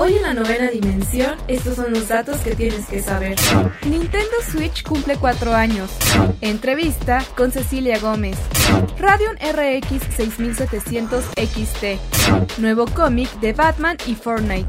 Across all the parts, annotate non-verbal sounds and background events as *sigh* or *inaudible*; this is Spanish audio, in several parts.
Hoy en la novena dimensión, estos son los datos que tienes que saber. Nintendo Switch cumple 4 años. Entrevista con Cecilia Gómez. Radeon RX 6700 XT. Nuevo cómic de Batman y Fortnite.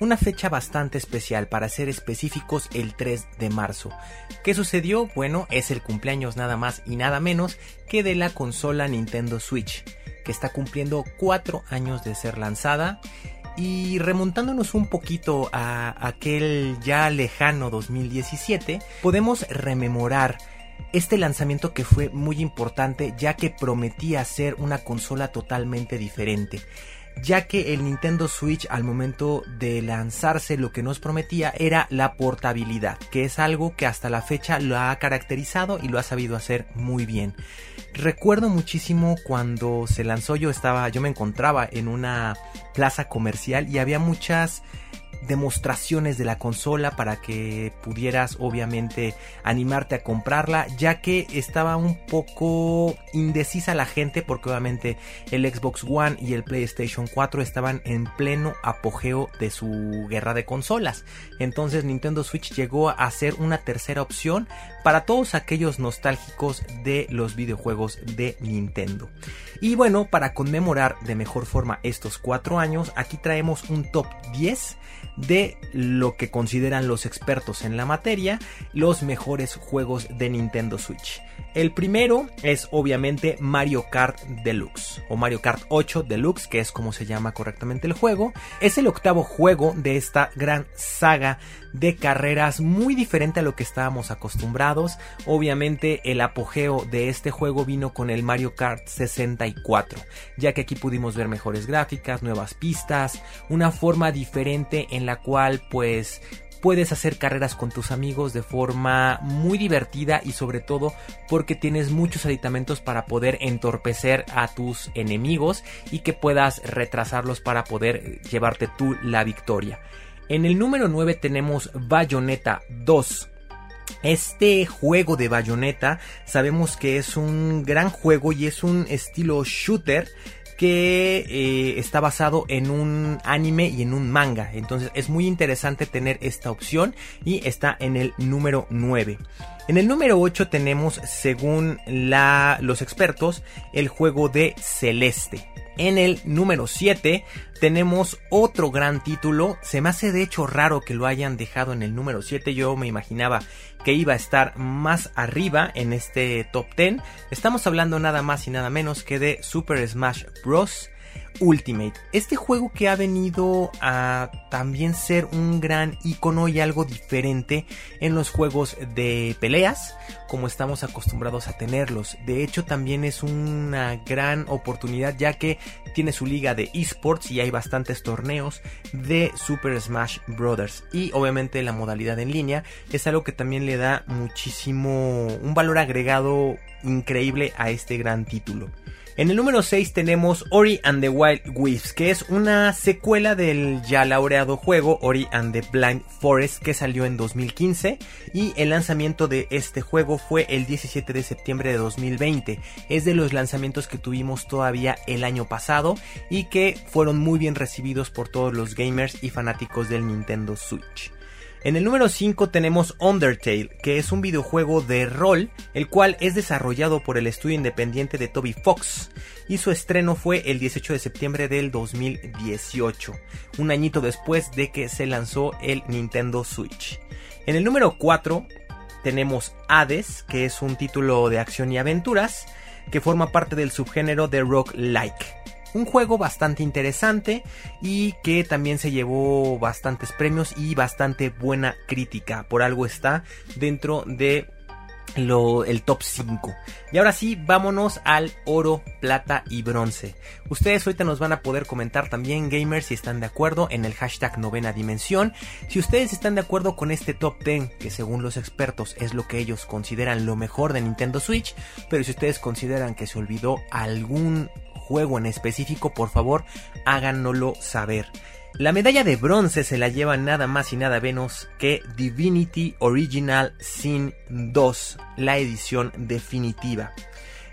una fecha bastante especial, para ser específicos el 3 de marzo. ¿Qué sucedió? Bueno, es el cumpleaños nada más y nada menos que de la consola Nintendo Switch, que está cumpliendo 4 años de ser lanzada. Y remontándonos un poquito a aquel ya lejano 2017, podemos rememorar este lanzamiento que fue muy importante ya que prometía ser una consola totalmente diferente ya que el Nintendo Switch al momento de lanzarse lo que nos prometía era la portabilidad, que es algo que hasta la fecha lo ha caracterizado y lo ha sabido hacer muy bien. Recuerdo muchísimo cuando se lanzó yo estaba yo me encontraba en una plaza comercial y había muchas demostraciones de la consola para que pudieras obviamente animarte a comprarla ya que estaba un poco indecisa la gente porque obviamente el Xbox One y el PlayStation 4 estaban en pleno apogeo de su guerra de consolas. Entonces Nintendo Switch llegó a ser una tercera opción para todos aquellos nostálgicos de los videojuegos de Nintendo. Y bueno para conmemorar de mejor forma estos cuatro años aquí traemos un top 10 de lo que consideran los expertos en la materia los mejores juegos de Nintendo Switch. El primero es obviamente Mario Kart Deluxe o Mario Kart 8 Deluxe, que es como se llama correctamente el juego. Es el octavo juego de esta gran saga de carreras muy diferente a lo que estábamos acostumbrados. Obviamente el apogeo de este juego vino con el Mario Kart 64, ya que aquí pudimos ver mejores gráficas, nuevas pistas, una forma diferente en la cual pues puedes hacer carreras con tus amigos de forma muy divertida y sobre todo porque tienes muchos aditamentos para poder entorpecer a tus enemigos y que puedas retrasarlos para poder llevarte tú la victoria. En el número 9 tenemos Bayonetta 2. Este juego de Bayonetta sabemos que es un gran juego y es un estilo shooter que eh, está basado en un anime y en un manga. Entonces es muy interesante tener esta opción y está en el número 9. En el número 8 tenemos, según la, los expertos, el juego de Celeste. En el número 7 tenemos otro gran título. Se me hace de hecho raro que lo hayan dejado en el número 7. Yo me imaginaba que iba a estar más arriba en este top 10. Estamos hablando nada más y nada menos que de Super Smash Bros. Ultimate. Este juego que ha venido a también ser un gran icono y algo diferente en los juegos de peleas, como estamos acostumbrados a tenerlos. De hecho, también es una gran oportunidad ya que tiene su liga de esports y hay bastantes torneos de Super Smash Bros. Y obviamente la modalidad en línea es algo que también le da muchísimo, un valor agregado increíble a este gran título. En el número 6 tenemos Ori and the Wild Wisps, que es una secuela del ya laureado juego Ori and the Blind Forest que salió en 2015 y el lanzamiento de este juego fue el 17 de septiembre de 2020. Es de los lanzamientos que tuvimos todavía el año pasado y que fueron muy bien recibidos por todos los gamers y fanáticos del Nintendo Switch. En el número 5 tenemos Undertale, que es un videojuego de rol, el cual es desarrollado por el estudio independiente de Toby Fox, y su estreno fue el 18 de septiembre del 2018, un añito después de que se lanzó el Nintendo Switch. En el número 4 tenemos Hades, que es un título de acción y aventuras, que forma parte del subgénero de rock like. Un juego bastante interesante y que también se llevó bastantes premios y bastante buena crítica. Por algo está dentro de el top 5. Y ahora sí, vámonos al oro, plata y bronce. Ustedes ahorita nos van a poder comentar también, gamers, si están de acuerdo en el hashtag novena dimensión. Si ustedes están de acuerdo con este top 10, que según los expertos es lo que ellos consideran lo mejor de Nintendo Switch, pero si ustedes consideran que se olvidó algún juego en específico, por favor, háganoslo saber. La medalla de bronce se la lleva nada más y nada menos que Divinity Original Sin 2, la edición definitiva.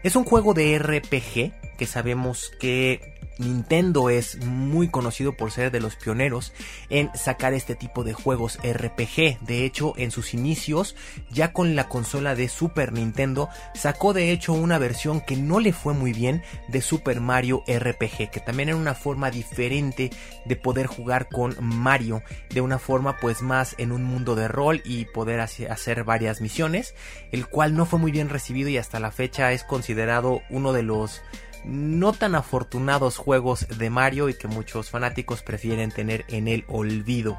Es un juego de RPG que sabemos que Nintendo es muy conocido por ser de los pioneros en sacar este tipo de juegos RPG. De hecho, en sus inicios, ya con la consola de Super Nintendo, sacó de hecho una versión que no le fue muy bien de Super Mario RPG, que también era una forma diferente de poder jugar con Mario, de una forma pues más en un mundo de rol y poder hacer varias misiones, el cual no fue muy bien recibido y hasta la fecha es considerado uno de los no tan afortunados juegos de Mario y que muchos fanáticos prefieren tener en el olvido.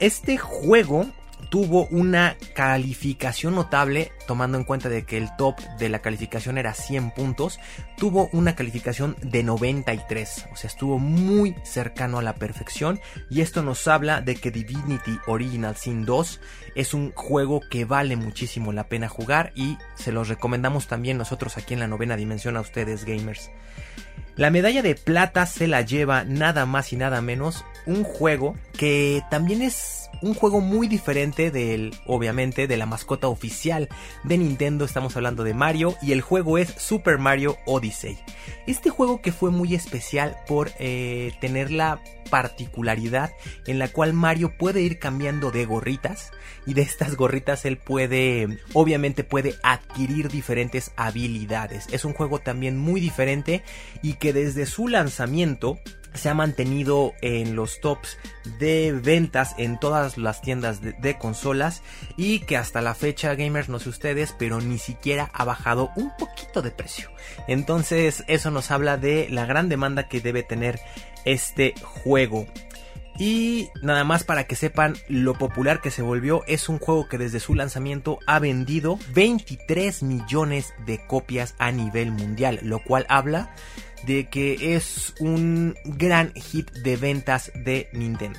Este juego tuvo una calificación notable, tomando en cuenta de que el top de la calificación era 100 puntos, tuvo una calificación de 93, o sea, estuvo muy cercano a la perfección y esto nos habla de que Divinity Original Sin 2 es un juego que vale muchísimo la pena jugar y se los recomendamos también nosotros aquí en la novena dimensión a ustedes gamers. La medalla de plata se la lleva nada más y nada menos un juego que también es un juego muy diferente del, obviamente, de la mascota oficial de Nintendo. Estamos hablando de Mario y el juego es Super Mario Odyssey. Este juego que fue muy especial por eh, tener la particularidad en la cual Mario puede ir cambiando de gorritas y de estas gorritas él puede, obviamente puede adquirir diferentes habilidades. Es un juego también muy diferente y que desde su lanzamiento se ha mantenido en los tops de ventas en todas las tiendas de, consolas y que hasta la fecha gamers no sé ustedes pero ni siquiera ha bajado un poquito de precio. Entonces eso nos habla de la gran demanda que debe tener este juego. Y nada más para que sepan lo popular que se volvió, es un juego que desde su lanzamiento ha vendido 23 millones de copias a nivel mundial, lo cual habla de que es un gran hit de ventas de Nintendo.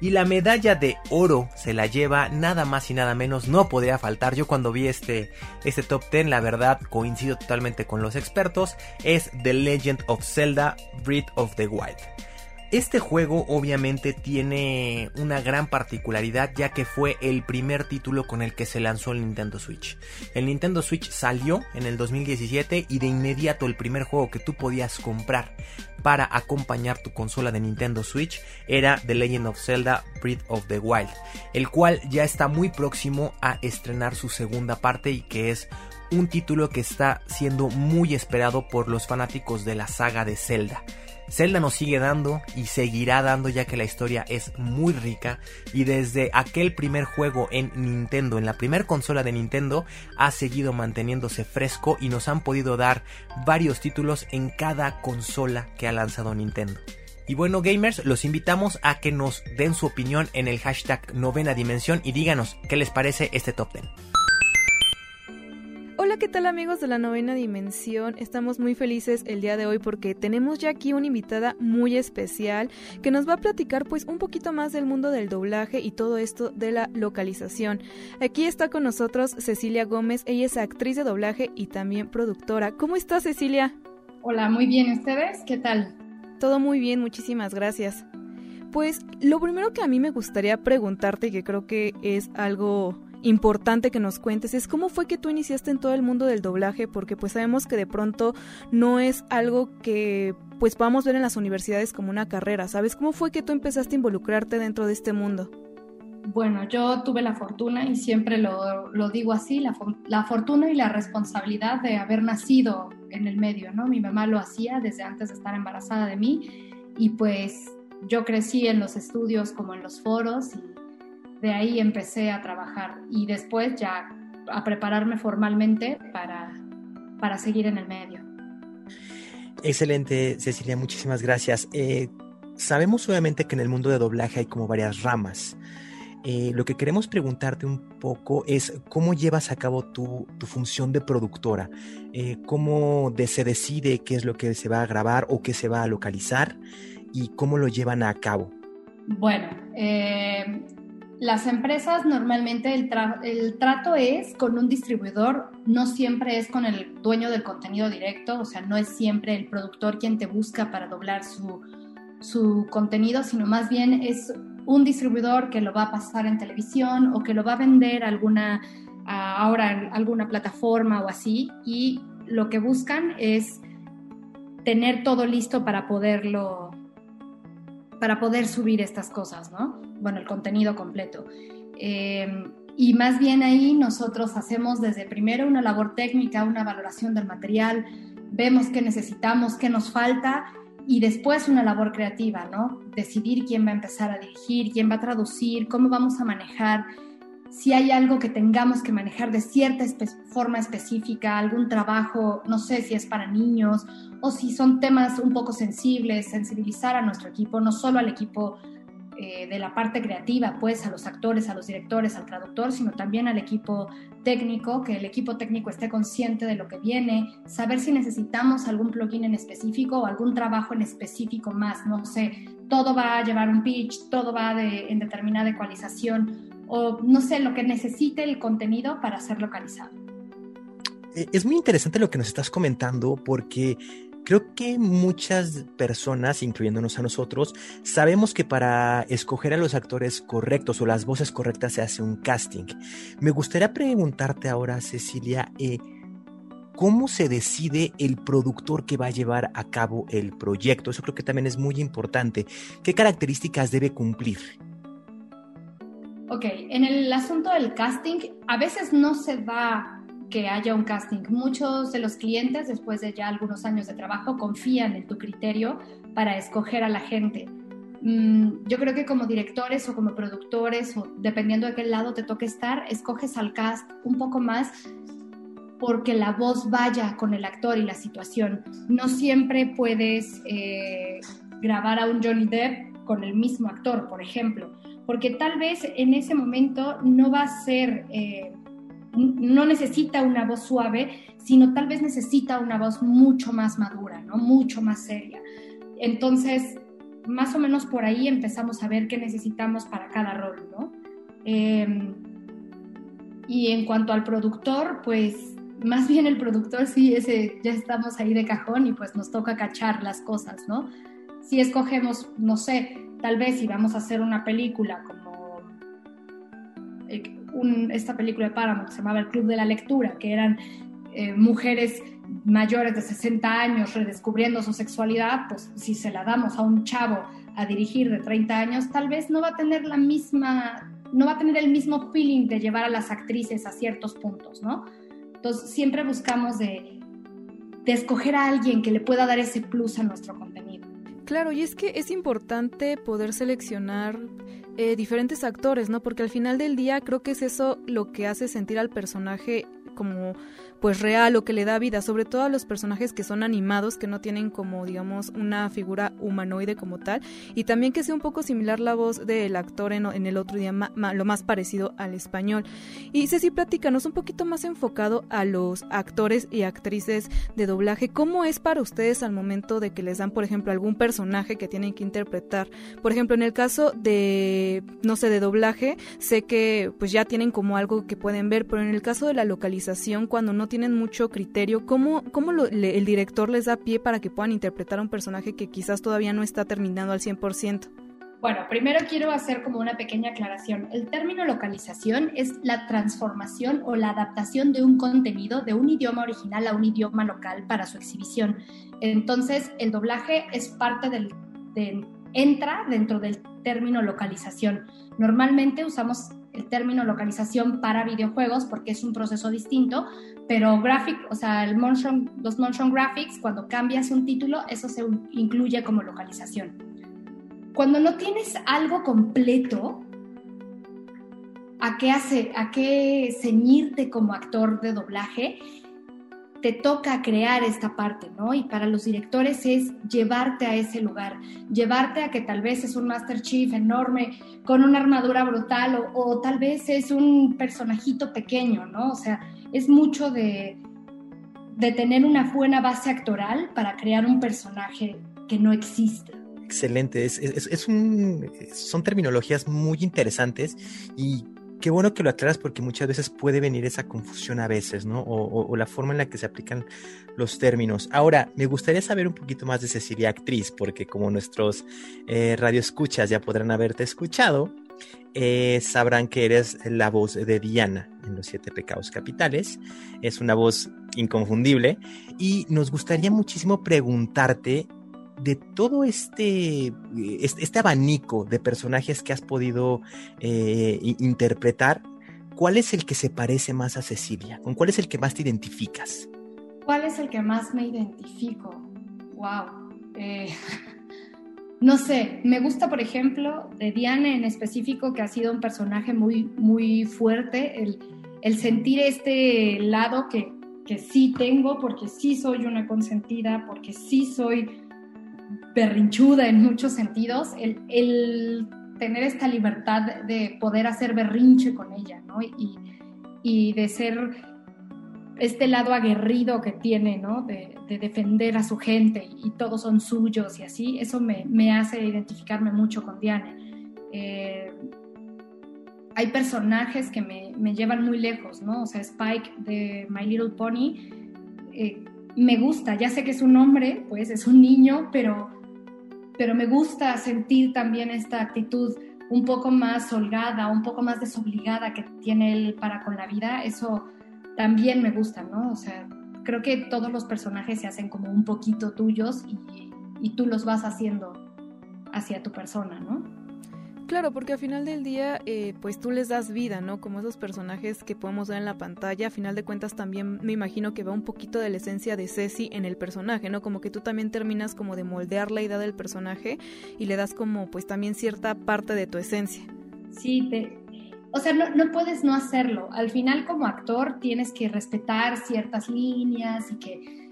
Y la medalla de oro se la lleva nada más y nada menos, no podría faltar. Yo cuando vi este, este top 10, la verdad coincido totalmente con los expertos, es The Legend of Zelda Breath of the Wild. Este juego obviamente tiene una gran particularidad ya que fue el primer título con el que se lanzó el Nintendo Switch. El Nintendo Switch salió en el 2017 y de inmediato el primer juego que tú podías comprar para acompañar tu consola de Nintendo Switch era The Legend of Zelda Breath of the Wild, el cual ya está muy próximo a estrenar su segunda parte y que es un título que está siendo muy esperado por los fanáticos de la saga de Zelda. Zelda nos sigue dando y seguirá dando ya que la historia es muy rica y desde aquel primer juego en Nintendo, en la primera consola de Nintendo, ha seguido manteniéndose fresco y nos han podido dar varios títulos en cada consola que ha lanzado Nintendo. Y bueno gamers, los invitamos a que nos den su opinión en el hashtag novena dimensión y díganos qué les parece este top 10. Hola, ¿qué tal amigos de la novena dimensión? Estamos muy felices el día de hoy porque tenemos ya aquí una invitada muy especial que nos va a platicar pues un poquito más del mundo del doblaje y todo esto de la localización. Aquí está con nosotros Cecilia Gómez, ella es actriz de doblaje y también productora. ¿Cómo está Cecilia? Hola, muy bien, ¿ustedes? ¿Qué tal? Todo muy bien, muchísimas gracias. Pues lo primero que a mí me gustaría preguntarte, que creo que es algo importante que nos cuentes es cómo fue que tú iniciaste en todo el mundo del doblaje, porque pues sabemos que de pronto no es algo que pues podamos ver en las universidades como una carrera, ¿sabes? ¿Cómo fue que tú empezaste a involucrarte dentro de este mundo? Bueno, yo tuve la fortuna, y siempre lo, lo digo así, la, la, fortuna y la responsabilidad de haber nacido en el medio, ¿no? Mi mamá lo hacía desde antes de estar embarazada de mí y pues yo crecí en los estudios como en los foros y de ahí empecé a trabajar y después ya a prepararme formalmente para, para seguir en el medio. Excelente, Cecilia, muchísimas gracias. Eh, sabemos obviamente que en el mundo de doblaje hay como varias ramas. Eh, lo que queremos preguntarte un poco es cómo llevas a cabo tu, tu función de productora, eh, cómo de, se decide qué es lo que se va a grabar o qué se va a localizar y cómo lo llevan a cabo. Bueno, eh, las empresas normalmente el, trato es con un distribuidor, no siempre es con el dueño del contenido directo, o sea, no es siempre el productor quien te busca para doblar su, contenido, sino más bien es un distribuidor que lo va a pasar en televisión o que lo va a vender alguna, ahora alguna plataforma o así, y lo que buscan es tener todo listo para poderlo, para poder subir estas cosas, ¿no? Bueno, el contenido completo. Eh, y más bien ahí nosotros hacemos desde primero una labor técnica, una valoración del material, vemos qué necesitamos, qué nos falta y después una labor creativa, ¿no? Decidir quién va a empezar a dirigir, quién va a traducir, cómo vamos a manejar, si hay algo que tengamos que manejar de cierta forma específica, algún trabajo, no sé si es para niños o si son temas un poco sensibles, sensibilizar a nuestro equipo, no solo al equipo eh, de la parte creativa, pues a los actores, a los directores, al traductor, sino también al equipo técnico, que el equipo técnico esté consciente de lo que viene, saber si necesitamos algún plugin en específico o algún trabajo en específico más, no sé, todo va a llevar un pitch, todo va de, en determinada ecualización o no sé, lo que necesite el contenido para ser localizado. Eh, es muy interesante lo que nos estás comentando porque Creo que muchas personas, incluyéndonos a nosotros, sabemos que para escoger a los actores correctos o las voces correctas se hace un casting. Me gustaría preguntarte ahora, Cecilia, eh, ¿cómo se decide el productor que va a llevar a cabo el proyecto? Eso creo que también es muy importante. ¿Qué características debe cumplir? Ok, en el asunto del casting, a veces no se va que haya un casting. Muchos de los clientes, después de ya algunos años de trabajo, confían en tu criterio para escoger a la gente. Mm, yo creo que como directores o como productores, o dependiendo de qué lado te toque estar, escoges al cast un poco más porque la voz vaya con el actor y la situación. No siempre puedes eh, grabar a un Johnny Depp con el mismo actor, por ejemplo, porque tal vez en ese momento no va a ser... Eh, no necesita una voz suave, sino tal vez necesita una voz mucho más madura, ¿no? Mucho más seria. Entonces, más o menos por ahí empezamos a ver qué necesitamos para cada rol, ¿no? Em, y en cuanto al productor, pues más bien el productor sí, ese ya estamos ahí de cajón y pues nos toca cachar las cosas, ¿no? Si escogemos, no sé, tal vez si vamos a hacer una película como esta película de Paramount que se llamaba El Club de la Lectura, que eran eh, mujeres mayores de 60 años redescubriendo su sexualidad, pues si se la damos a un chavo a dirigir de 30 años, tal vez no va a tener la misma, no va a tener el mismo feeling de llevar a las actrices a ciertos puntos, ¿no? Entonces siempre buscamos de, de escoger a alguien que le pueda dar ese plus a nuestro contenido. Claro, y es que es importante poder seleccionar eh, diferentes actores, ¿no? Porque al final del día creo que es eso lo que hace sentir al personaje como pues real o que le da vida, sobre todo a los personajes que son animados, que no tienen como digamos una figura humanoide como tal, y también que sea un poco similar la voz del actor en, el otro idioma, lo más parecido al español. Y Ceci, platícanos un poquito más enfocado a los actores y actrices de doblaje, ¿cómo es para ustedes al momento de que les dan, por ejemplo, algún personaje que tienen que interpretar? Por ejemplo, en el caso de, no sé, de doblaje, sé que pues ya tienen como algo que pueden ver, pero en el caso de la localización, cuando no tienen mucho criterio, ¿cómo, cómo el director les da pie para que puedan interpretar un personaje que quizás todavía no está terminado al 100%? Bueno, primero quiero hacer como una pequeña aclaración. El término localización es la transformación o la adaptación de un contenido de un idioma original a un idioma local para su exhibición. Entonces, el doblaje es parte del, de entra dentro del término localización. Normalmente usamos el término localización para videojuegos porque es un proceso distinto, pero graphic, o sea, el motion, los motion graphics, cuando cambias un título, eso se incluye como localización. Cuando no tienes algo completo, ¿a qué, hace, a qué ceñirte como actor de doblaje? Te toca crear esta parte, ¿no? Y para los directores es llevarte a ese lugar, llevarte a que tal vez es un Master Chief enorme con una armadura brutal o, tal vez es un personajito pequeño, ¿no? O sea, es mucho de, de tener una buena base actoral para crear un personaje que no existe. Excelente, es un, son terminologías muy interesantes y qué bueno que lo aclaras porque muchas veces puede venir esa confusión a veces, ¿no? O, la forma en la que se aplican los términos. Ahora, me gustaría saber un poquito más de Cecilia Actriz, porque como nuestros eh, radioescuchas ya podrán haberte escuchado, eh, sabrán que eres la voz de Diana en Los Siete Pecados Capitales. Es una voz inconfundible y nos gustaría muchísimo preguntarte de todo este, este, abanico de personajes que has podido eh, interpretar, ¿cuál es el que se parece más a Cecilia? ¿Con cuál es el que más te identificas? ¿Cuál es el que más me identifico? Wow. Eh, *laughs* no sé, me gusta, por ejemplo, de Diana en específico, que ha sido un personaje muy, muy fuerte, el, el sentir este lado que, que sí tengo, porque sí soy una consentida, porque sí soy berrinchuda en muchos sentidos, el, tener esta libertad de poder hacer berrinche con ella, ¿no? Y, y de ser este lado aguerrido que tiene, ¿no? De, defender a su gente y, todos son suyos y así, eso me, me hace identificarme mucho con Diana. Eh, hay personajes que me, me, llevan muy lejos, ¿no? O sea, Spike de My Little Pony, eh, me gusta, ya sé que es un hombre, pues es un niño, pero pero me gusta sentir también esta actitud un poco más holgada, un poco más desobligada que tiene él para con la vida, eso también me gusta, ¿no? O sea, creo que todos los personajes se hacen como un poquito tuyos y, y tú los vas haciendo hacia tu persona, ¿no? Claro, porque al final del día, eh, pues tú les das vida, ¿no? Como esos personajes que podemos ver en la pantalla, a final de cuentas también me imagino que va un poquito de la esencia de Ceci en el personaje, ¿no? Como que tú también terminas como de moldear la idea del personaje y le das como pues también cierta parte de tu esencia. Sí, te, o sea, no, no, puedes no hacerlo. Al final como actor tienes que respetar ciertas líneas y que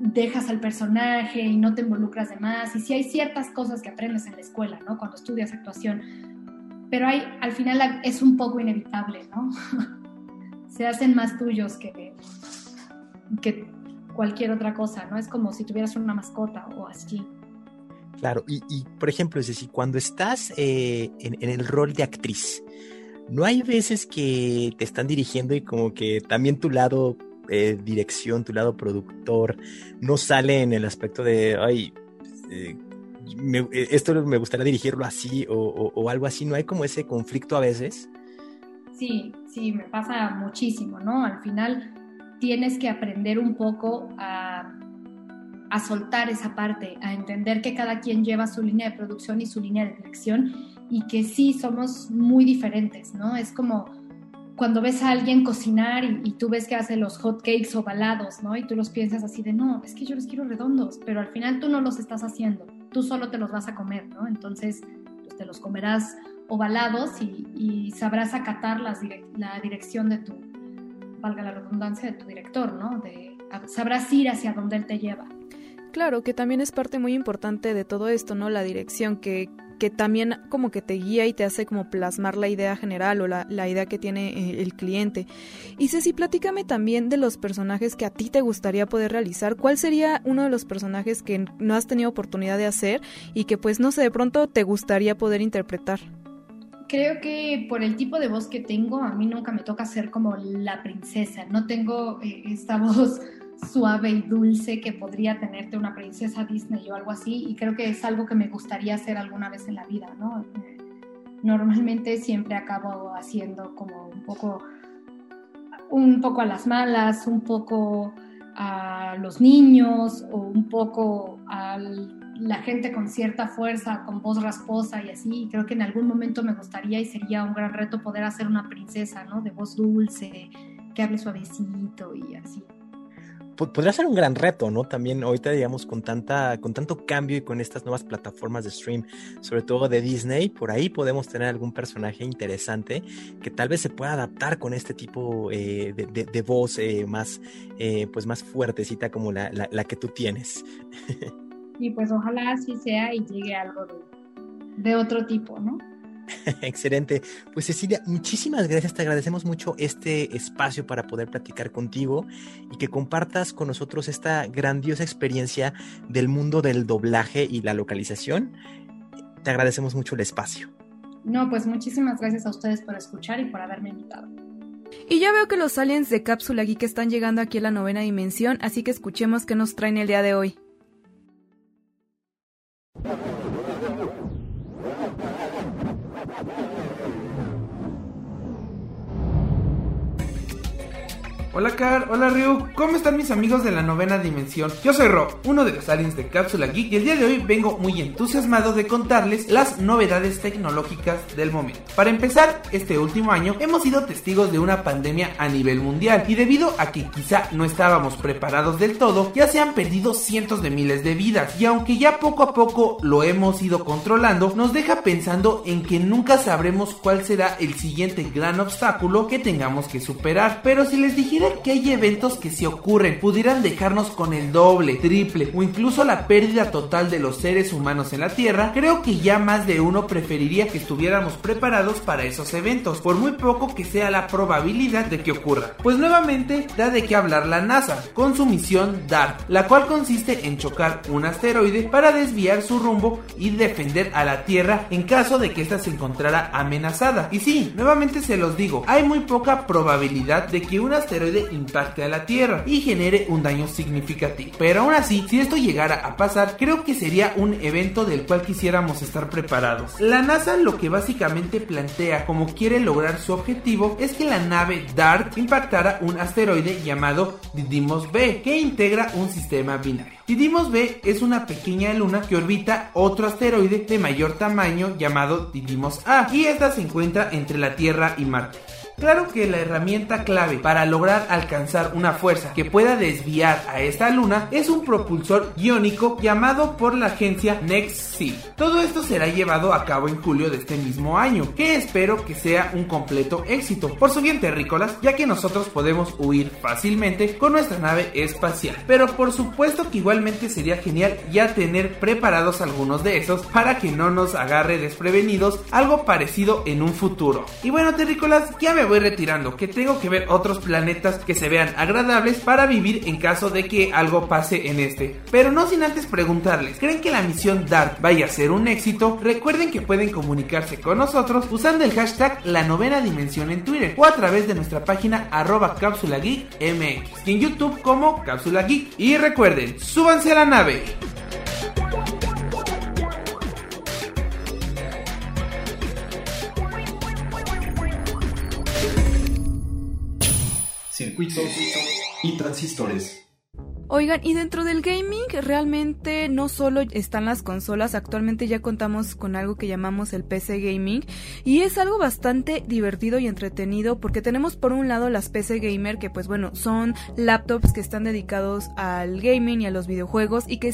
dejas al personaje y no te involucras de más. Y si hay ciertas cosas que aprendes en la escuela, ¿no? Cuando estudias actuación. Pero hay, al final es un poco inevitable, ¿no? *laughs* Se hacen más tuyos que, que cualquier otra cosa, ¿no? Es como si tuvieras una mascota o así. Claro, y, y por ejemplo, es decir, cuando estás eh, en el rol de actriz, ¿no hay veces que te están dirigiendo y como que también tu lado eh, dirección, tu lado productor, no sale en el aspecto de, ay, eh, eh, esto me gustaría dirigirlo así o, algo así, ¿no hay como ese conflicto a veces? Sí, sí, me pasa muchísimo, ¿no? Al final tienes que aprender un poco a, a soltar esa parte, a entender que cada quien lleva su línea de producción y su línea de dirección y que sí somos muy diferentes, ¿no? Es como cuando ves a alguien cocinar y, tú ves que hace los hot cakes ovalados, ¿no? Y tú los piensas así de, no, es que yo los quiero redondos, pero al final tú no los estás haciendo, tú solo te los vas a comer, ¿no? Entonces, pues te los comerás ovalados y, sabrás acatar la dirección de tu, valga la redundancia, de tu director, ¿no? Sabrás ir hacia donde él te lleva. Claro, que también es parte muy importante de todo esto, ¿no? La dirección, que que también como que te guía y te hace como plasmar la idea general o la, idea que tiene eh, el cliente. Y Ceci, platícame también de los personajes que a ti te gustaría poder realizar. ¿Cuál sería uno de los personajes que no has tenido oportunidad de hacer y que pues no sé, de pronto te gustaría poder interpretar? Creo que por el tipo de voz que tengo, a mí nunca me toca ser como la princesa. No tengo eh, esta *laughs* voz suave y dulce que podría tenerte una princesa Disney o algo así, y creo que es algo que me gustaría hacer alguna vez en la vida, ¿no? Normalmente siempre acabo haciendo como un poco, un poco a las malas, un poco a los niños o un poco a la gente con cierta fuerza, con voz rasposa y así. Creo que en algún momento me gustaría y sería un gran reto poder hacer una princesa, ¿no? De voz dulce, que hable suavecito y así podría ser un gran reto, ¿no? También ahorita, digamos, con tanta, con tanto cambio y con estas nuevas plataformas de stream, sobre todo de Disney, por ahí podemos tener algún personaje interesante que tal vez se pueda adaptar con este tipo eh, de, voz eh, más, eh, pues más fuertecita como la, la, que tú tienes. *laughs* Y pues ojalá así sea y llegue algo de otro tipo, ¿no? *laughs* Excelente. Pues Cecilia, muchísimas gracias. Te agradecemos mucho este espacio para poder platicar contigo y que compartas con nosotros esta grandiosa experiencia del mundo del doblaje y la localización. Te agradecemos mucho el espacio. No, pues muchísimas gracias a ustedes por escuchar y por haberme invitado. Y ya veo que los aliens de Cápsula Geek están llegando aquí a la novena dimensión, así que escuchemos qué nos traen el día de hoy. Hola Car, hola Ryu, ¿cómo están mis amigos de la novena dimensión? Yo soy Ro, uno de los aliens de Cápsula Geek y el día de hoy vengo muy entusiasmado de contarles las novedades tecnológicas del momento. Para empezar, este último año hemos sido testigos de una pandemia a nivel mundial y debido a que quizá no estábamos preparados del todo, ya se han perdido cientos de miles de vidas y aunque ya poco a poco lo hemos ido controlando, nos deja pensando en que nunca sabremos cuál será el siguiente gran obstáculo que tengamos que superar. Pero si les dijera que hay eventos que si ocurren pudieran dejarnos con el doble, triple o incluso la pérdida total de los seres humanos en la Tierra, creo que ya más de uno preferiría que estuviéramos preparados para esos eventos, por muy poco que sea la probabilidad de que ocurra. Pues nuevamente da de qué hablar la NASA, con su misión DART, la cual consiste en chocar un asteroide para desviar su rumbo y defender a la Tierra en caso de que ésta se encontrara amenazada. Y sí, nuevamente se los digo, hay muy poca probabilidad de que un asteroide impacte a la Tierra y genere un daño significativo. Pero aún así, si esto llegara a pasar, creo que sería un evento del cual quisiéramos estar preparados. La NASA lo que básicamente plantea como quiere lograr su objetivo es que la nave DART impactara un asteroide llamado Didymos B, que integra un sistema binario. Didymos B es una pequeña luna que orbita otro asteroide de mayor tamaño llamado Didymos A y esta se encuentra entre la Tierra y Marte. Claro que la herramienta clave para lograr alcanzar una fuerza que pueda desviar a esta luna es un propulsor iónico llamado por la agencia NextSea. Todo esto será llevado a cabo en julio de este mismo año, que espero que sea un completo éxito. Por su bien terrícolas, ya que nosotros podemos huir fácilmente con nuestra nave espacial. Pero por supuesto que igualmente sería genial ya tener preparados algunos de esos para que no nos agarre desprevenidos algo parecido en un futuro. Y bueno terrícolas, ya me voy retirando, que tengo que ver otros planetas que se vean agradables para vivir en caso de que algo pase en este. Pero no sin antes preguntarles, ¿creen que la misión DART vaya a ser un éxito? Recuerden que pueden comunicarse con nosotros usando el hashtag la novena dimensión en Twitter o a través de nuestra página arroba cápsula geek mx en YouTube como cápsula geek. Y recuerden, súbanse a la nave. Circuitos y transistores. Oigan, y dentro del gaming realmente no solo están las consolas, actualmente ya contamos con algo que llamamos el PC gaming y es algo bastante divertido y entretenido porque tenemos por un lado las PC gamer que pues bueno, son laptops que están dedicados al gaming y a los videojuegos y que,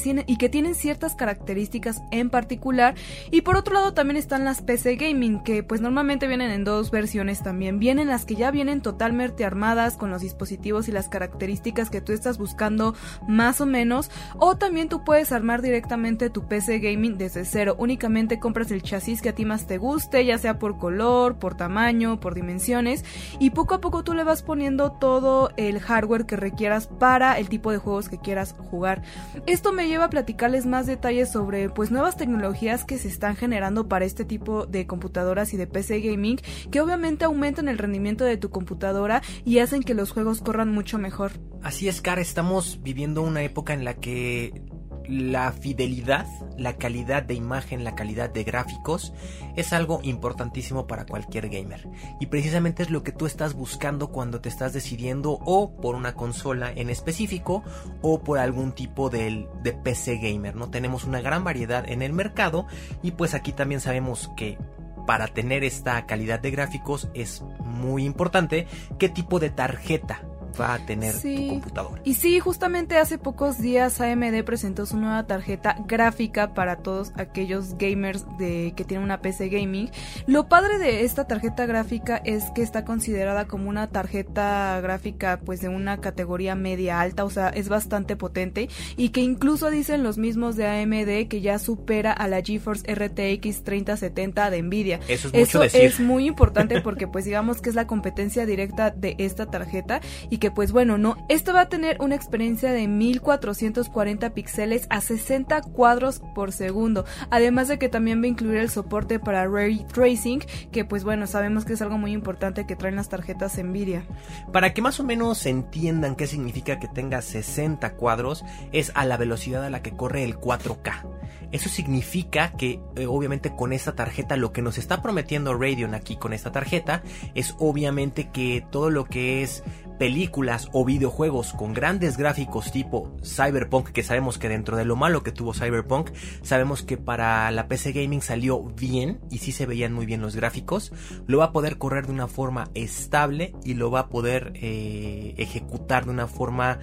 tienen, ciertas características en particular y por otro lado también están las PC gaming que pues normalmente vienen en dos versiones también, vienen las que ya vienen totalmente armadas con los dispositivos y las características que tú estás buscando más o menos. O también tú puedes armar directamente tu PC gaming desde cero. Únicamente compras el chasis que a ti más te guste, ya sea por color, por tamaño, por dimensiones. Y poco a poco tú le vas poniendo todo el hardware que requieras para el tipo de juegos que quieras jugar. Esto me lleva a platicarles más detalles sobre pues nuevas tecnologías que se están generando para este tipo de computadoras y de PC gaming que obviamente aumentan el rendimiento de tu computadora y hacen que los juegos corran mucho mejor. Así es, Car, estamos viviendo una época en la que la fidelidad, la calidad de imagen, la calidad de gráficos es algo importantísimo para cualquier gamer. Y precisamente es lo que tú estás buscando cuando te estás decidiendo o por una consola en específico o por algún tipo de, de PC gamer. ¿no? Tenemos una gran variedad en el mercado y pues aquí también sabemos que para tener esta calidad de gráficos es muy importante qué tipo de tarjeta va a tener tu computadora. Y sí, justamente hace pocos días AMD presentó su nueva tarjeta gráfica para todos aquellos gamers de que tienen una PC gaming. Lo padre de esta tarjeta gráfica es que está considerada como una tarjeta gráfica pues de una categoría media alta, o sea, es bastante potente y que incluso dicen los mismos de AMD que ya supera a la GeForce RTX 3070 de Nvidia. Eso es mucho decir. es muy importante porque pues digamos que es la competencia directa de esta tarjeta y que pues bueno, no, esto va a tener una experiencia de 1440 píxeles a 60 cuadros por segundo, además de que también va a incluir el soporte para ray tracing, que pues bueno, sabemos que es algo muy importante que traen las tarjetas Nvidia. Para que más o menos entiendan qué significa que tenga 60 cuadros, es a la velocidad a la que corre el 4K. Eso significa que eh, obviamente con esta tarjeta lo que nos está prometiendo Radeon aquí con esta tarjeta es obviamente que todo lo que es películas o videojuegos con grandes gráficos tipo Cyberpunk, que sabemos que dentro de lo malo que tuvo Cyberpunk, sabemos que para la PC Gaming salió bien y sí se veían muy bien los gráficos, lo va a poder correr de una forma estable y lo va a poder eh, ejecutar de una forma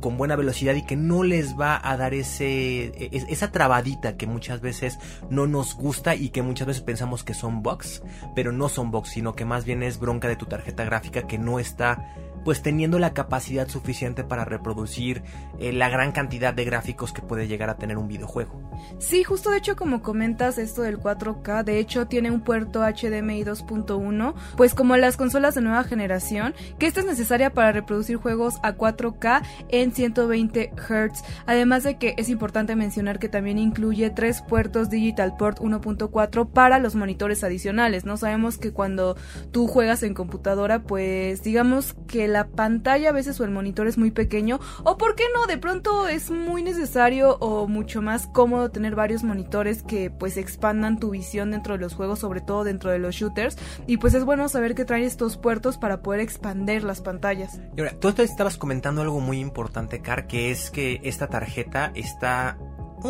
con buena velocidad y que no les va a dar ese esa trabadita que muchas veces no nos gusta y que muchas veces pensamos que son bugs, pero no son bugs, sino que más bien es bronca de tu tarjeta gráfica que no está pues teniendo la capacidad suficiente para reproducir eh, la gran cantidad de gráficos que puede llegar a tener un videojuego. Sí, justo de hecho como comentas esto del 4K, de hecho tiene un puerto HDMI 2.1, pues como las consolas de nueva generación, que esta es necesaria para reproducir juegos a 4K en 120 Hz, además de que es importante mencionar que también incluye tres puertos Digital Port 1.4 para los monitores adicionales, ¿no? Sabemos que cuando tú juegas en computadora, pues digamos que la pantalla a veces o el monitor es muy pequeño o por qué no, de pronto es muy necesario o mucho más cómodo tener varios monitores que pues expandan tu visión dentro de los juegos, sobre todo dentro de los shooters y pues es bueno saber que traen estos puertos para poder expandir las pantallas. Y ahora, tú estabas comentando algo muy importante, Car, que es que esta tarjeta está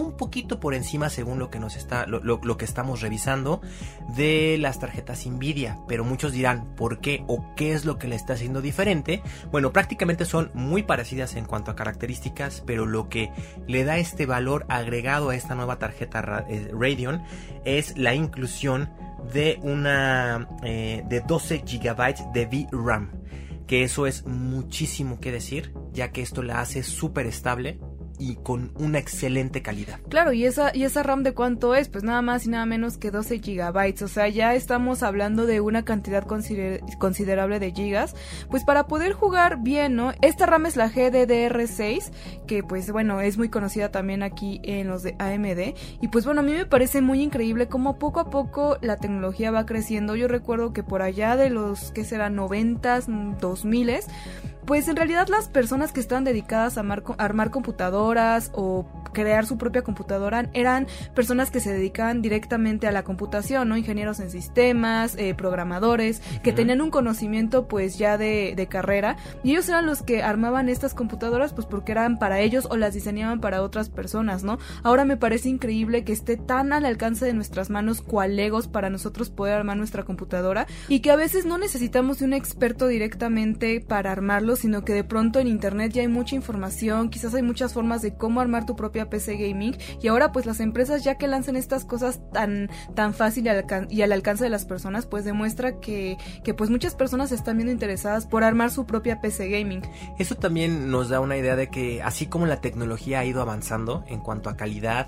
un poquito por encima según lo que nos está lo, lo, que estamos revisando de las tarjetas Nvidia. Pero muchos dirán por qué o qué es lo que le está haciendo diferente bueno prácticamente son muy parecidas en cuanto a características pero lo que le da este valor agregado a esta nueva tarjeta eh, Radeon es la inclusión de una eh, de 12 GB de VRAM que eso es muchísimo que decir ya que esto la hace súper estable y con una excelente calidad. Claro, y esa, y esa RAM de cuánto es, pues nada más y nada menos que 12 gigabytes, o sea, ya estamos hablando de una cantidad considerable de gigas, pues para poder jugar bien, ¿no? Esta RAM es la GDDR6, que pues bueno, es muy conocida también aquí en los de AMD, y pues bueno, a mí me parece muy increíble cómo poco a poco la tecnología va creciendo, yo recuerdo que por allá de los, que serán 90s, 2000 pues en realidad las personas que estaban dedicadas a armar, computadoras o crear su propia computadora eran personas que se dedicaban directamente a la computación, ¿no? Ingenieros en sistemas, eh, programadores, que tenían un conocimiento pues ya de, de, carrera y ellos eran los que armaban estas computadoras pues porque eran para ellos o las diseñaban para otras personas, ¿no? Ahora me parece increíble que esté tan al alcance de nuestras manos cual legos para nosotros poder armar nuestra computadora y que a veces no necesitamos de un experto directamente para armarlo sino que de pronto en internet ya hay mucha información, quizás hay muchas formas de cómo armar tu propia PC gaming y ahora pues las empresas ya que lanzan estas cosas tan tan fácil y al, alcance de las personas, pues demuestra que, que pues muchas personas están viendo interesadas por armar su propia PC gaming. Eso también nos da una idea de que así como la tecnología ha ido avanzando en cuanto a calidad,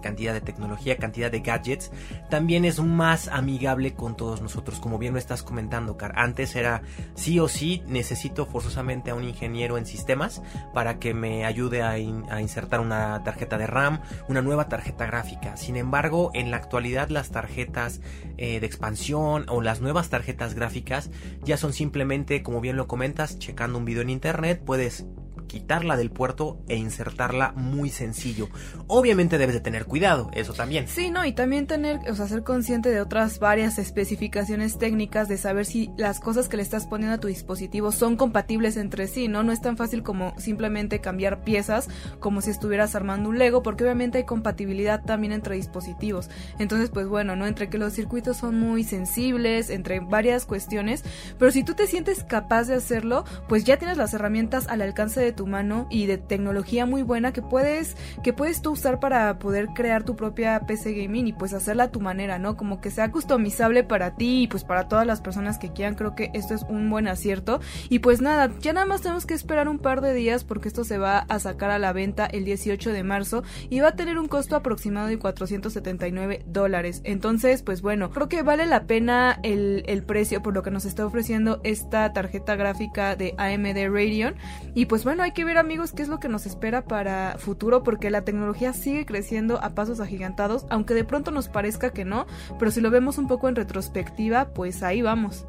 cantidad de tecnología, cantidad de gadgets, también es más amigable con todos nosotros, como bien lo estás comentando, Car. Antes era sí o sí necesito forzosamente a un ingeniero en sistemas para que me ayude a, insertar una tarjeta de RAM, una nueva tarjeta gráfica. Sin embargo, en la actualidad las tarjetas eh, de expansión o las nuevas tarjetas gráficas ya son simplemente, como bien lo comentas, checando un video en internet, puedes quitarla del puerto e insertarla muy sencillo. Obviamente debes de tener cuidado, eso también. Sí, no, y también tener, o sea, ser consciente de otras varias especificaciones técnicas, de saber si las cosas que le estás poniendo a tu dispositivo son compatibles entre sí, ¿no? No es tan fácil como simplemente cambiar piezas como si estuvieras armando un Lego, porque obviamente hay compatibilidad también entre dispositivos. Entonces, pues bueno, ¿no? Entre que los circuitos son muy sensibles, entre varias cuestiones, pero si tú te sientes capaz de hacerlo, pues ya tienes las herramientas al alcance de tu mano y de tecnología muy buena que puedes que puedes tú usar para poder crear tu propia PC gaming y pues hacerla a tu manera, ¿no? Como que sea customizable para ti y pues para todas las personas que quieran, creo que esto es un buen acierto. Y pues nada, ya nada más tenemos que esperar un par de días porque esto se va a sacar a la venta el 18 de marzo y va a tener un costo aproximado de 479 dólares. Entonces, pues bueno, creo que vale la pena el, el precio por lo que nos está ofreciendo esta tarjeta gráfica de AMD Radeon. Y pues bueno, hay que ver amigos qué es lo que nos espera para futuro porque la tecnología sigue creciendo a pasos agigantados, aunque de pronto nos parezca que no, pero si lo vemos un poco en retrospectiva, pues ahí vamos.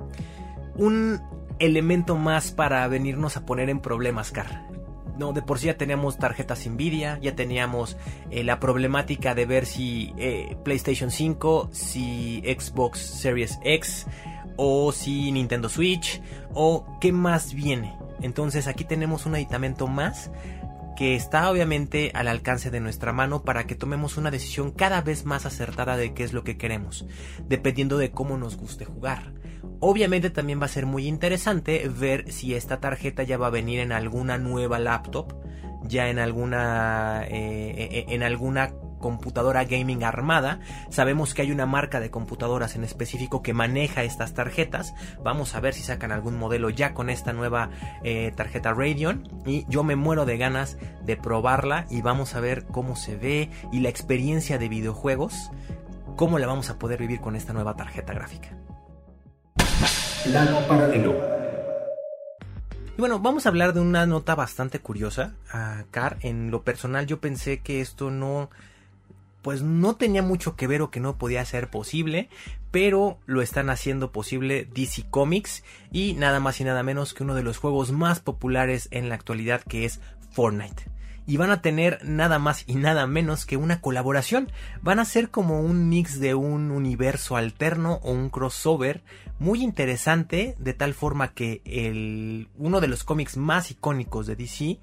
Un elemento más para venirnos a poner en problemas, Car. No, de por sí ya teníamos tarjetas Nvidia, ya teníamos eh, la problemática de ver si eh, PlayStation 5, si Xbox Series X o si Nintendo Switch o qué más viene. Entonces aquí tenemos un aditamento más que está obviamente al alcance de nuestra mano para que tomemos una decisión cada vez más acertada de qué es lo que queremos, dependiendo de cómo nos guste jugar. Obviamente también va a ser muy interesante ver si esta tarjeta ya va a venir en alguna nueva laptop, ya en alguna eh, en alguna computadora gaming armada. Sabemos que hay una marca de computadoras en específico que maneja estas tarjetas. Vamos a ver si sacan algún modelo ya con esta nueva eh, tarjeta Radeon. Y yo me muero de ganas de probarla y vamos a ver cómo se ve y la experiencia de videojuegos. Cómo la vamos a poder vivir con esta nueva tarjeta gráfica. Plano paralelo. Y bueno, vamos a hablar de una nota bastante curiosa. A Car, en lo personal yo pensé que esto no pues no tenía mucho que ver o que no podía ser posible, pero lo están haciendo posible DC Comics y nada más y nada menos que uno de los juegos más populares en la actualidad que es Fortnite. Y van a tener nada más y nada menos que una colaboración. Van a ser como un mix de un universo alterno o un crossover muy interesante, de tal forma que el, uno de los cómics más icónicos de DC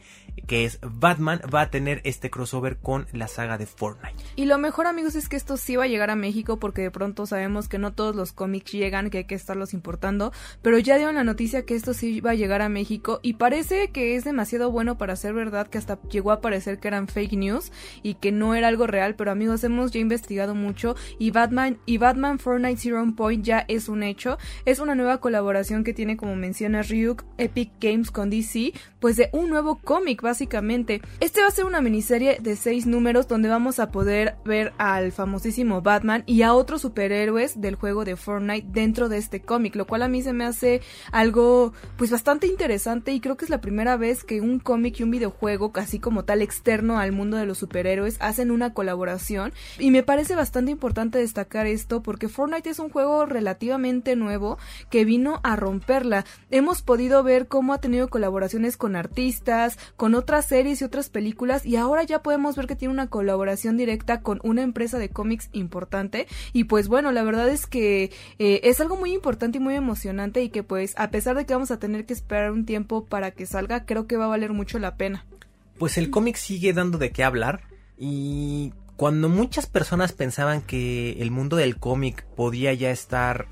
que es Batman, va a tener este crossover con la saga de Fortnite. Y lo mejor amigos es que esto sí va a llegar a México porque de pronto sabemos que no todos los cómics llegan, que hay que estarlos importando, pero ya dieron la noticia que esto sí va a llegar a México y parece que es demasiado bueno para ser verdad que hasta llegó a parecer que eran fake news y que no era algo real, pero amigos hemos ya investigado mucho y Batman y Batman Fortnite Zero Point ya es un hecho, es una nueva colaboración que tiene como menciona Ryuk Epic Games con DC, pues de un nuevo cómic básicamente. Este va a ser una miniserie de seis números donde vamos a poder ver al famosísimo Batman y a otros superhéroes del juego de Fortnite dentro de este cómic, lo cual a mí se me hace algo pues bastante interesante y creo que es la primera vez que un cómic y un videojuego, casi como tal externo al mundo de los superhéroes, hacen una colaboración y me parece bastante importante destacar esto porque Fortnite es un juego relativamente nuevo que vino a romperla. Hemos podido ver cómo ha tenido colaboraciones con artistas, con otras series y otras películas y ahora ya podemos ver que tiene una colaboración directa con una empresa de cómics importante y pues bueno, la verdad es que eh, es algo muy importante y muy emocionante y que pues a pesar de que vamos a tener que esperar un tiempo para que salga, creo que va a valer mucho la pena. Pues el cómic sigue dando de qué hablar y cuando muchas personas pensaban que el mundo del cómic podía ya estar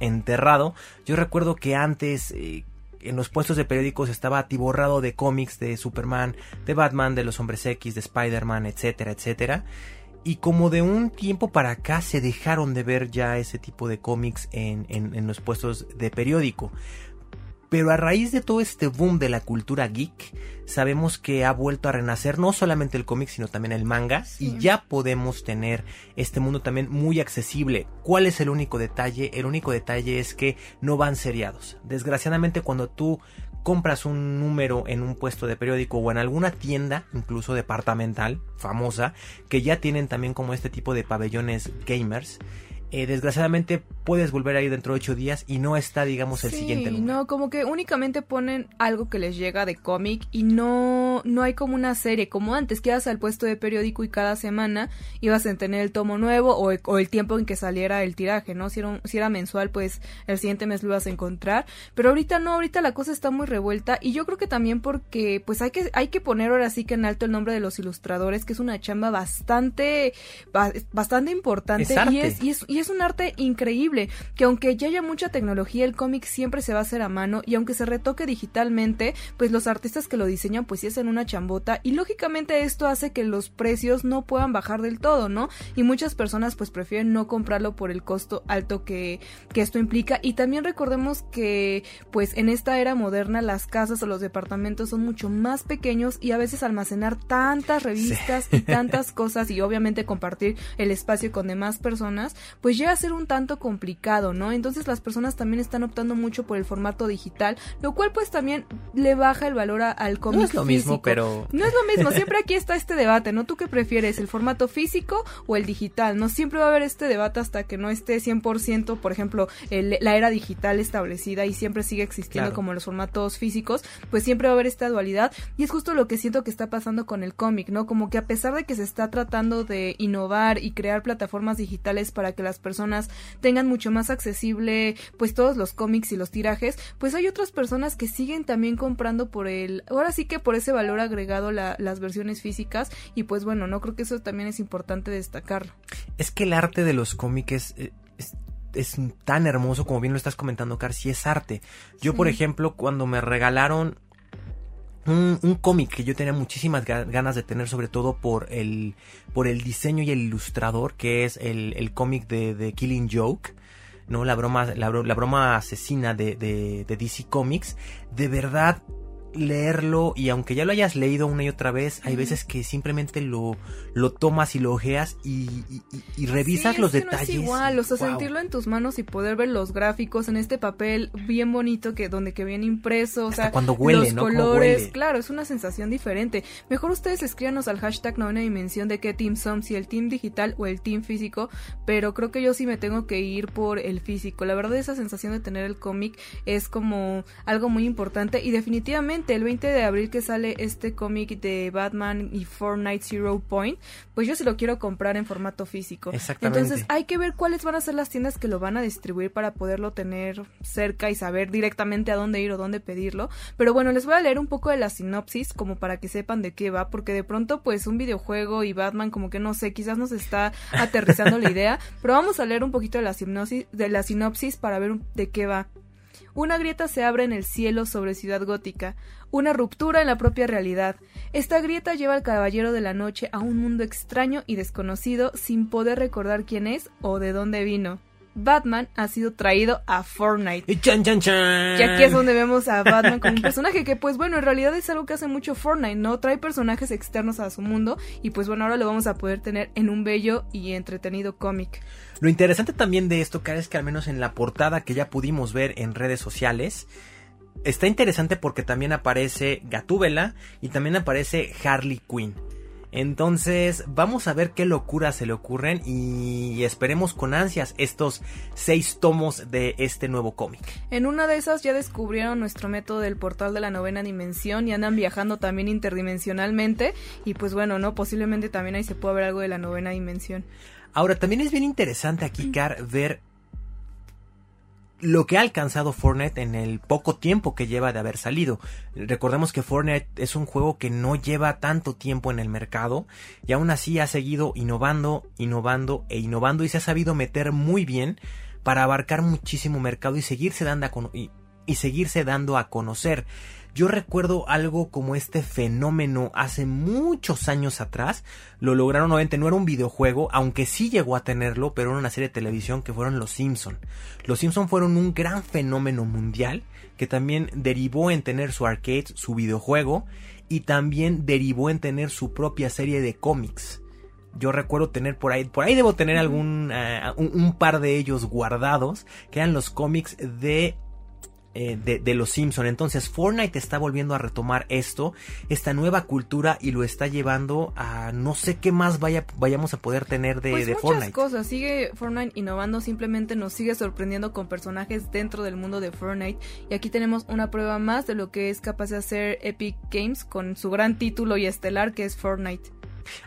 enterrado, yo recuerdo que antes eh, en los puestos de periódicos estaba atiborrado de cómics de Superman, de Batman, de los Hombres X, de Spider-Man, etcétera, etcétera. Y como de un tiempo para acá se dejaron de ver ya ese tipo de cómics en, en los puestos de periódico. Pero a raíz de todo este boom de la cultura geek, sabemos que ha vuelto a renacer no solamente el cómic, sino también el manga. Y ya podemos tener este mundo también muy accesible. ¿Cuál es el único detalle? El único detalle es que no van seriados. Desgraciadamente cuando tú compras un número en un puesto de periódico o en alguna tienda, incluso departamental, famosa, que ya tienen también como este tipo de pabellones gamers, eh, desgraciadamente puedes volver ahí dentro de ocho días y no está, digamos, el Sí, siguiente número. no, como que únicamente ponen algo que les llega de cómic y no, no hay como una serie, como antes, que ibas al puesto de periódico y cada semana ibas a tener el tomo nuevo o el, o el tiempo en que saliera el tiraje, ¿no? Si era, un- si era mensual, pues el siguiente mes lo ibas a encontrar, pero ahorita no, ahorita la cosa está muy revuelta y yo creo que también porque pues hay que, hay que poner ahora sí que en alto el nombre de los ilustradores, que es una chamba bastante, ba- bastante importante Es y es, y es, y es un arte increíble, que aunque ya haya mucha tecnología, el cómic siempre se va a hacer a mano y aunque se retoque digitalmente, pues los artistas que lo diseñan pues sí hacen una chambota y lógicamente esto hace que los precios no puedan bajar del todo, ¿no? Y muchas personas pues prefieren no comprarlo por el costo alto que, que esto implica y también recordemos que pues en esta era moderna las casas o los departamentos son mucho más pequeños y a veces almacenar tantas revistas y tantas cosas y obviamente compartir el espacio con demás personas pues llega a ser un tanto complicado, ¿no? Entonces las personas también están optando mucho por el formato digital, lo cual pues también le baja el valor a- al cómic No es lo mismo, físico. pero No es lo mismo, siempre *laughs* aquí está este debate, ¿no? ¿Tú qué prefieres, el formato físico o el digital? No siempre va a haber este debate hasta que no esté 100%, por ejemplo, el- la era digital establecida y siempre sigue existiendo Claro. como los formatos físicos, pues siempre va a haber esta dualidad y es justo lo que siento que está pasando con el cómic, ¿no? Como que a pesar de que se está tratando de innovar y crear plataformas digitales para que las personas tengan mucho más accesible pues todos los cómics y los tirajes, pues hay otras personas que siguen también comprando por el, ahora sí que por ese valor agregado la- las versiones físicas y pues bueno, no creo que eso también es importante destacarlo. es que el arte de los cómics es, es, es tan hermoso como bien lo estás comentando, Car, si es arte. Yo, Sí. por ejemplo, cuando me regalaron un, cómic que yo tenía muchísimas ga- ganas de tener, sobre todo por el, por el diseño y el ilustrador, que es el, el cómic de, Killing Joke. ¿no? La broma, la, bro- la broma asesina de, de DC Comics. De verdad, leerlo y aunque ya lo hayas leído una y otra vez, hay veces que simplemente lo, lo tomas y lo ojeas y, y- y- y revisas Sí, los es que no detalles. es igual, o sea, Wow. sentirlo en tus manos y poder ver los gráficos en este papel bien bonito que donde que viene impreso, o Hasta sea, cuando huele, los colores, huele. claro, es una sensación diferente. Mejor ustedes escríbanos al hashtag novena dimensión de qué team son, si el team digital o el team físico, pero creo que yo sí me tengo que ir por el físico. La verdad esa sensación de tener el cómic es como algo muy importante y definitivamente el 20 de abril que sale este cómic de Batman y Fortnite Zero Point, pues yo sí lo quiero comprar en formato físico. Exactamente. Entonces hay que ver cuáles van a ser las tiendas que lo van a distribuir para poderlo tener cerca y saber directamente a dónde ir o dónde pedirlo. Pero bueno, les voy a leer un poco de la sinopsis como para que sepan de qué va, porque de pronto pues un videojuego y Batman como que no sé, quizás nos está aterrizando la idea, pero vamos a leer un poquito de la sinopsis, de la sinopsis para ver de qué va. Una grieta se abre en el cielo sobre Ciudad Gótica, una ruptura en la propia realidad. Esta grieta lleva al Caballero de la Noche a un mundo extraño y desconocido sin poder recordar quién es o de dónde vino. Batman ha sido traído a Fortnite. Y chan, chan, chan. Y aquí es donde vemos a Batman como un personaje que, pues bueno, en realidad es algo que hace mucho Fortnite, ¿no? Trae personajes externos a su mundo y pues bueno, ahora lo vamos a poder tener en un bello y entretenido cómic. Lo interesante también de esto, Cara, es que al menos en la portada que ya pudimos ver en redes sociales, está interesante porque también aparece Gatúbela y también aparece Harley Quinn. Entonces, vamos a ver qué locuras se le ocurren y esperemos con ansias estos seis tomos de este nuevo cómic. En una de esas ya descubrieron nuestro método del portal de la novena dimensión y andan viajando también interdimensionalmente y pues bueno, no, posiblemente también ahí se puede ver algo de la novena dimensión. Ahora, también es bien interesante aquí, Car, ver lo que ha alcanzado Fortnite en el poco tiempo que lleva de haber salido. Recordemos que Fortnite es un juego que no lleva tanto tiempo en el mercado y aún así ha seguido innovando, innovando e innovando y se ha sabido meter muy bien para abarcar muchísimo mercado y seguirse dando a, y seguirse dando a conocer. Yo recuerdo algo como este fenómeno hace muchos años atrás. Lo lograron, obviamente no era un videojuego, aunque sí llegó a tenerlo, pero era una serie de televisión que fueron Los Simpson. Los Simpson fueron un gran fenómeno mundial que también derivó en tener su arcade, su videojuego y también derivó en tener su propia serie de cómics. Yo recuerdo tener por ahí, por ahí debo tener algún, uh, un, un par de ellos guardados, que eran los cómics de eh, de, de, los Simpson. Entonces Fortnite está volviendo a retomar esto, esta nueva cultura y lo está llevando a no sé qué más vaya, vayamos a poder tener de, pues de muchas Fortnite. cosas, sigue Fortnite innovando, simplemente nos sigue sorprendiendo con personajes dentro del mundo de Fortnite y aquí tenemos una prueba más de lo que es capaz de hacer Epic Games con su gran título y estelar que es Fortnite.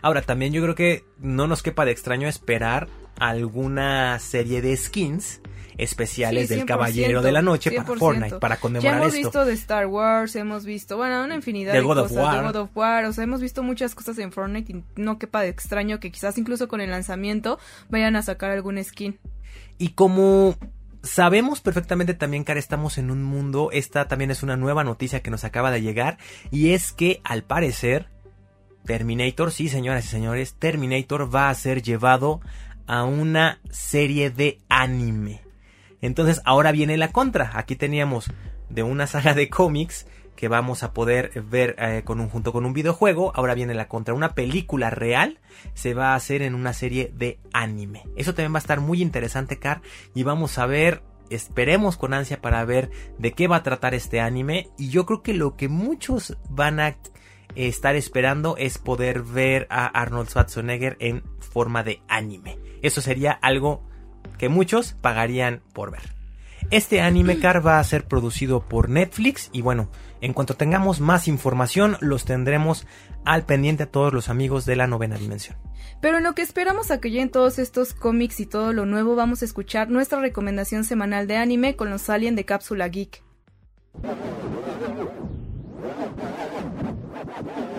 Ahora también yo creo que no nos quepa de extraño esperar alguna serie de skins especiales Sí, del 100%, Caballero de la Noche para 100%. Fortnite, para Ya conmemorar hemos esto. visto de Star Wars, hemos visto, bueno, una infinidad De de, God of cosas, War. de God of War, o sea, hemos visto muchas cosas en Fortnite y no quepa de extraño que quizás incluso con el lanzamiento vayan a sacar algún skin. Y como sabemos perfectamente también que ahora estamos en un mundo, esta también es una nueva noticia que nos acaba de llegar, y es que al parecer Terminator, sí señoras y señores, Terminator va a ser llevado a una serie de anime. Entonces ahora viene la contra. Aquí teníamos de una saga de cómics que vamos a poder ver eh, con un, junto con un videojuego. Ahora viene la contra. Una película real se va a hacer en una serie de anime. Eso también va a estar muy interesante, Car. Y vamos a ver, esperemos con ansia para ver de qué va a tratar este anime. Y yo creo que lo que muchos van a estar esperando es poder ver a Arnold Schwarzenegger en forma de anime. Eso sería algo que muchos pagarían por ver. Este anime car va a ser producido por Netflix y bueno, en cuanto tengamos más información los tendremos al pendiente a todos los amigos de la novena dimensión. Pero en lo que esperamos a que lleguen todos estos cómics y todo lo nuevo, vamos a escuchar nuestra recomendación semanal de anime con los aliens de Cápsula Geek. Yeah.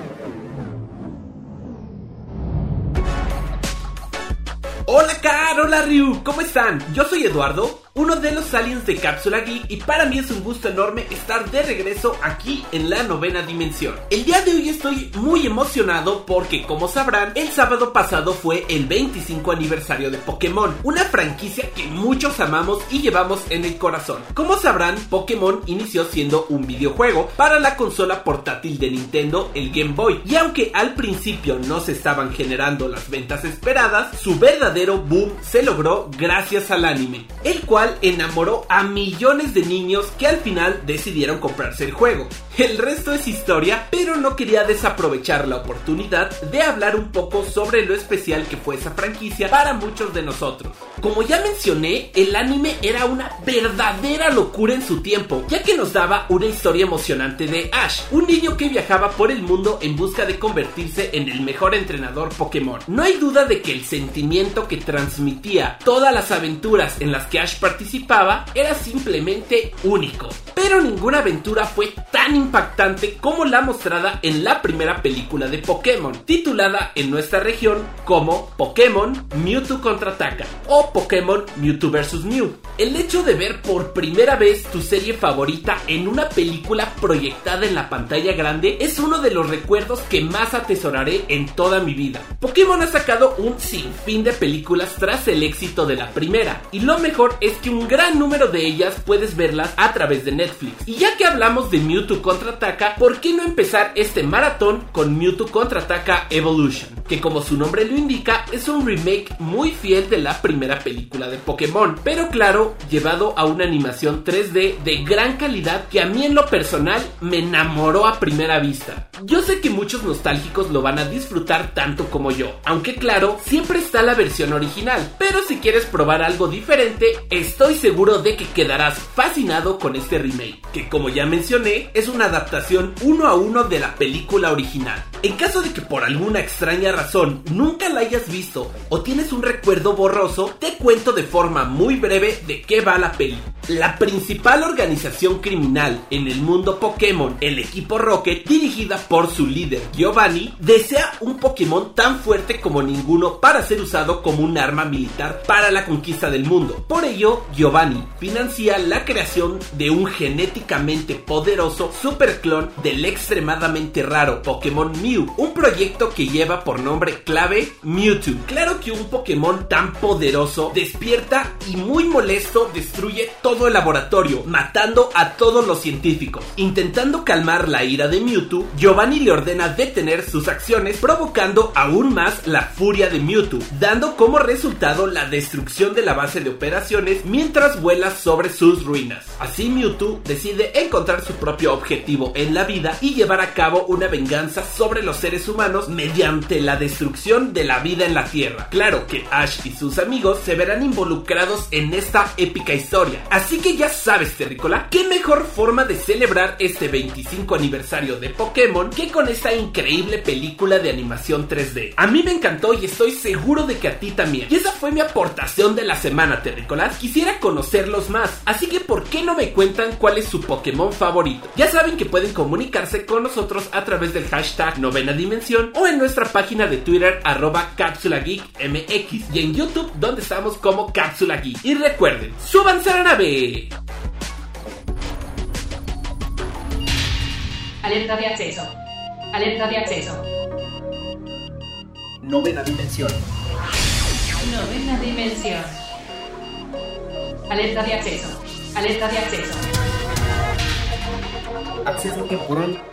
Hola Car, hola Ryu, ¿cómo están? Yo soy Eduardo, uno de los aliens de Cápsula Geek y para mí es un gusto enorme estar de regreso aquí en la novena dimensión. El día de hoy estoy muy emocionado porque como sabrán, el sábado pasado fue el 25 aniversario de Pokémon, una franquicia que muchos amamos y llevamos en el corazón. Como sabrán, Pokémon inició siendo un videojuego para la consola portátil de Nintendo, el Game Boy, y aunque al principio no se estaban generando las ventas esperadas, su verdadero boom se logró gracias al anime, el cual enamoró a millones de niños que al final decidieron comprarse el juego. El resto es historia, pero no quería desaprovechar la oportunidad de hablar un poco sobre lo especial que fue esa franquicia para muchos de nosotros. Como ya mencioné, el anime era una verdadera locura en su tiempo, ya que nos daba una historia emocionante de Ash, un niño que viajaba por el mundo en busca de convertirse en el mejor entrenador Pokémon. No hay duda de que el sentimiento que transmitía todas las aventuras en las que Ash participaba era simplemente único. Pero ninguna aventura fue tan impactante como la mostrada en la primera película de Pokémon, titulada en nuestra región como Pokémon Mewtwo contraataca o Pokémon Mewtwo vs Mew. El hecho de ver por primera vez tu serie favorita en una película proyectada en la pantalla grande es uno de los recuerdos que más atesoraré en toda mi vida. Pokémon ha sacado un sinfín de películas tras el éxito de la primera, y lo mejor es que un gran número de ellas puedes verlas a través de Netflix. Y ya que hablamos de Mewtwo contraataca, ¿por qué no empezar este maratón con Mewtwo contraataca Evolution? Que como su nombre lo indica, es un remake muy fiel de la primera película de Pokémon, pero claro, llevado a una animación 3D de gran calidad que a mí en lo personal me enamoró a primera vista. Yo sé que muchos nostálgicos lo van a disfrutar tanto como yo, aunque claro, siempre está la versión original, pero si quieres probar algo diferente, estoy seguro de que quedarás fascinado con este remake, que como ya mencioné, es una adaptación uno a uno de la película original. En caso de que por alguna extraña razón nunca la hayas visto o tienes un recuerdo borroso, te cuento de forma muy breve de qué va la peli. La principal organización criminal en el mundo Pokémon, el equipo Rocket, dirigida por su líder Giovanni, desea un Pokémon tan fuerte como ninguno para ser usado como un arma militar para la conquista del mundo. Por ello, Giovanni financia la creación de un genéticamente poderoso superclon del extremadamente raro Pokémon Mew, un proyecto que lleva por nombre clave Mewtwo. Claro que un Pokémon tan poderoso despierta y muy molesto destruye todo el laboratorio, matando a todos los científicos. Intentando calmar la ira de Mewtwo, Giovanni le ordena detener sus acciones, provocando aún más la furia de Mewtwo, dando como resultado la destrucción de la base de operaciones mientras vuela sobre sus ruinas. Así Mewtwo decide encontrar su propio objetivo en la vida y llevar a cabo una venganza sobre los seres humanos mediante la destrucción de la vida en la Tierra. Claro que Ash y sus amigos se verán involucrados en esta épica historia. Así que ya sabes, Terrícola, qué mejor forma de celebrar este 25 aniversario de Pokémon que con esta increíble película de animación 3D. A mí me encantó y estoy seguro de que a ti también. Y esa fue mi aportación de la semana, Terrícolas. Quisiera conocerlos más, así que ¿por qué no me cuentan cuál es su Pokémon favorito? Ya saben que pueden comunicarse con nosotros a través del hashtag novena dimensión o en nuestra página de Twitter arroba cápsula geek mx y en YouTube donde estamos como cápsula geek. Y recuerden, súbanse a la nave. Alerta de acceso. Alerta de acceso. Novena dimensión. Novena dimensión. Alerta de acceso. Alerta de acceso. Acceso temporal.